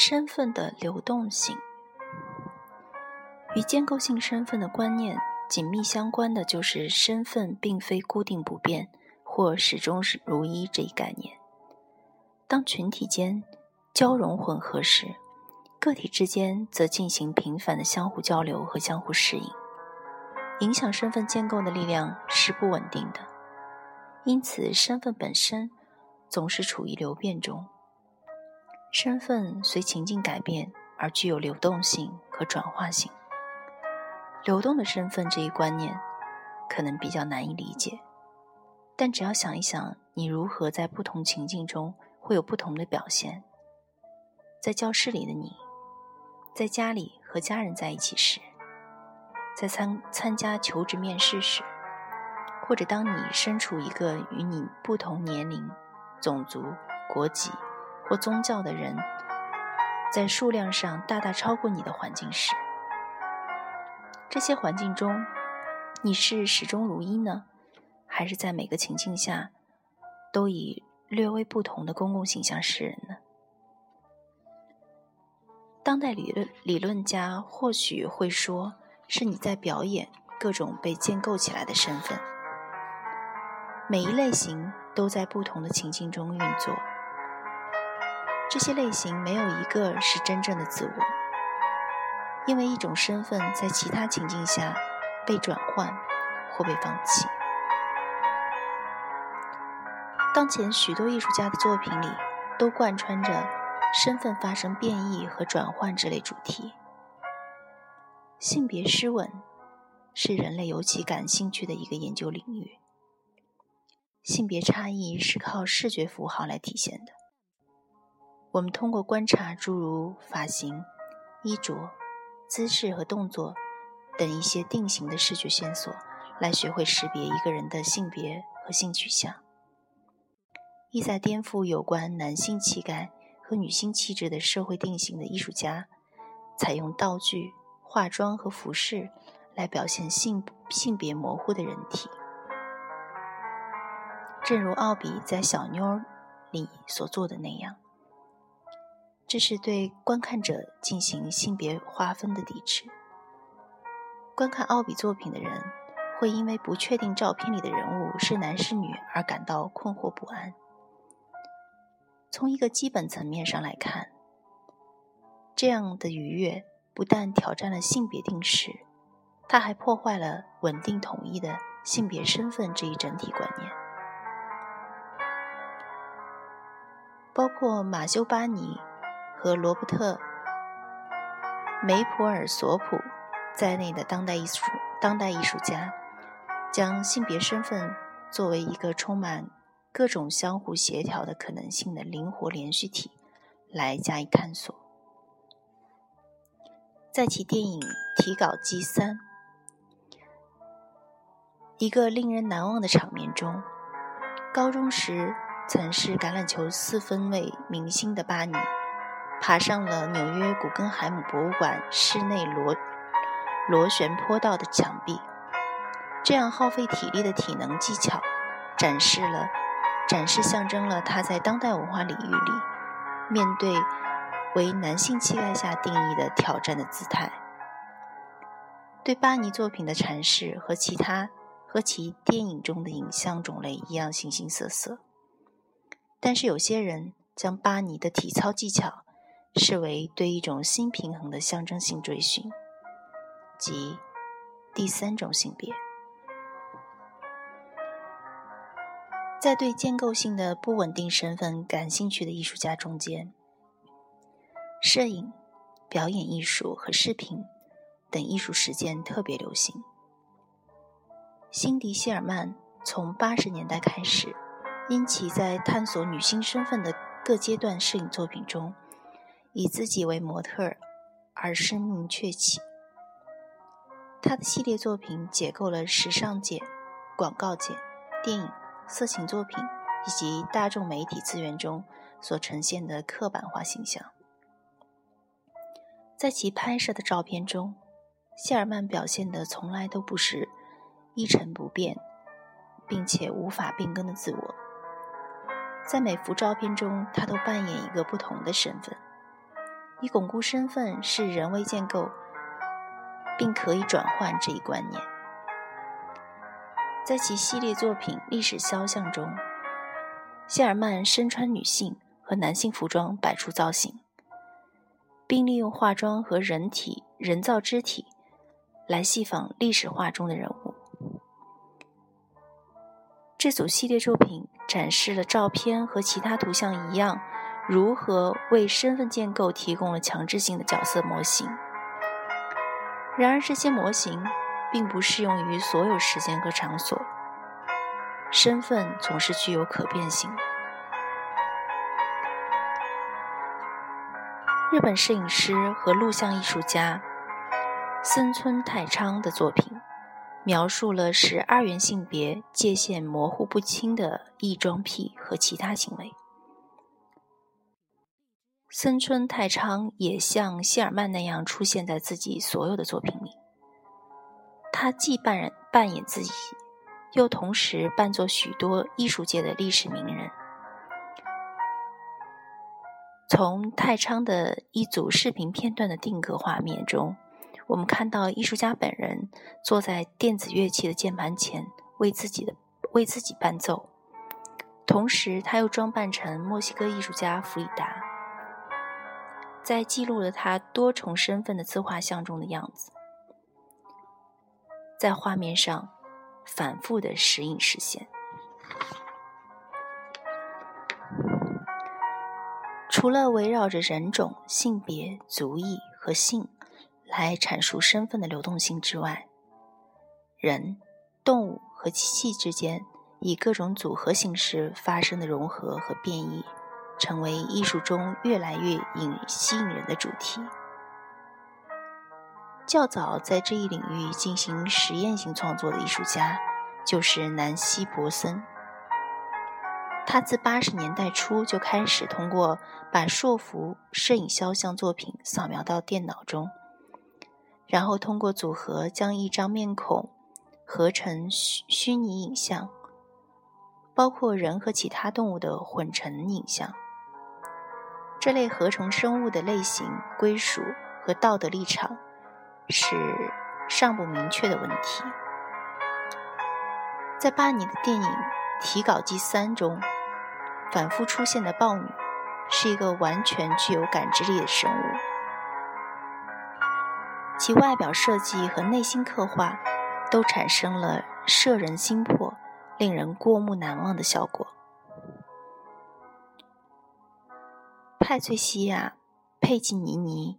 身份的流动性与建构性身份的观念紧密相关的，就是身份并非固定不变或始终是如一这一概念。当群体间交融混合时，个体之间则进行频繁的相互交流和相互适应。影响身份建构的力量是不稳定的，因此身份本身总是处于流变中。身份随情境改变而具有流动性和转化性。流动的身份这一观念可能比较难以理解，但只要想一想，你如何在不同情境中会有不同的表现。在教室里的你，在家里和家人在一起时，在参参加求职面试时，或者当你身处一个与你不同年龄、种族、国籍。或宗教的人，在数量上大大超过你的环境时，这些环境中，你是始终如一呢，还是在每个情境下都以略微不同的公共形象示人呢？当代理论理论家或许会说，是你在表演各种被建构起来的身份，每一类型都在不同的情境中运作。这些类型没有一个是真正的自我，因为一种身份在其他情境下被转换或被放弃。当前许多艺术家的作品里都贯穿着身份发生变异和转换这类主题。性别失稳是人类尤其感兴趣的一个研究领域。性别差异是靠视觉符号来体现的。我们通过观察诸如发型、衣着、姿势和动作等一些定型的视觉线索，来学会识别一个人的性别和性取向，意在颠覆有关男性气概和女性气质的社会定型的艺术家，采用道具、化妆和服饰来表现性性别模糊的人体，正如奥比在《小妞》里所做的那样。这是对观看者进行性别划分的抵制。观看奥比作品的人会因为不确定照片里的人物是男是女而感到困惑不安。从一个基本层面上来看，这样的愉悦不但挑战了性别定式，它还破坏了稳定统一的性别身份这一整体观念。包括马修·巴尼。和罗伯特·梅普尔索普在内的当代艺术当代艺术家，将性别身份作为一个充满各种相互协调的可能性的灵活连续体来加以探索。在其电影《提稿机三》一个令人难忘的场面中，高中时曾是橄榄球四分卫明星的巴尼。爬上了纽约古根海姆博物馆室内螺螺旋坡道的墙壁，这样耗费体力的体能技巧，展示了展示象征了他在当代文化领域里面对为男性气概下定义的挑战的姿态。对巴尼作品的阐释和其他和其电影中的影像种类一样形形色色，但是有些人将巴尼的体操技巧。视为对一种新平衡的象征性追寻，即第三种性别。在对建构性的不稳定身份感兴趣的艺术家中间，摄影、表演艺术和视频等艺术实践特别流行。辛迪·希尔曼从八十年代开始，因其在探索女性身份的各阶段摄影作品中。以自己为模特而声名鹊起。他的系列作品解构了时尚界、广告界、电影、色情作品以及大众媒体资源中所呈现的刻板化形象。在其拍摄的照片中，谢尔曼表现的从来都不是一成不变，并且无法变更的自我。在每幅照片中，他都扮演一个不同的身份。以巩固身份是人为建构，并可以转换这一观念。在其系列作品《历史肖像》中，谢尔曼身穿女性和男性服装摆出造型，并利用化妆和人体人造肢体来戏仿历史画中的人物。这组系列作品展示了照片和其他图像一样，如何为身份建构提供了强制性的角色模型。然而，这些模型并不适用于所有时间和场所。身份总是具有可变性。日本摄影师和录像艺术家森村太昌的作品。描述了使二元性别界限模糊不清的异装癖和其他行为。森村太昌也像谢尔曼那样出现在自己所有的作品里。他既扮演扮演自己，又同时扮作许多艺术界的历史名人。从太昌的一组视频片段的定格画面中。我们看到艺术家本人坐在电子乐器的键盘前，为自己的为自己伴奏，同时他又装扮成墨西哥艺术家弗里达，在记录了他多重身份的自画像中的样子，在画面上反复的时隐时现。除了围绕着人种、性别、族裔和性。来阐述身份的流动性之外，人、动物和机器之间以各种组合形式发生的融合和变异，成为艺术中越来越引吸引人的主题。较早在这一领域进行实验性创作的艺术家就是南希·伯森。他自八十年代初就开始通过把硕幅摄影肖像作品扫描到电脑中。然后通过组合将一张面孔合成虚虚拟影像，包括人和其他动物的混成影像。这类合成生物的类型、归属和道德立场是尚不明确的问题。在巴尼的电影《提稿机三》中，反复出现的豹女是一个完全具有感知力的生物。其外表设计和内心刻画都产生了摄人心魄、令人过目难忘的效果。派翠西亚·佩吉尼尼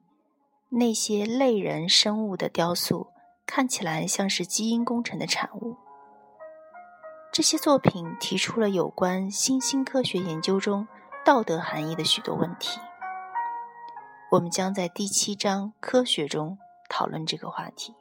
那些类人生物的雕塑看起来像是基因工程的产物。这些作品提出了有关新兴科学研究中道德含义的许多问题。我们将在第七章《科学》中。讨论这个话题。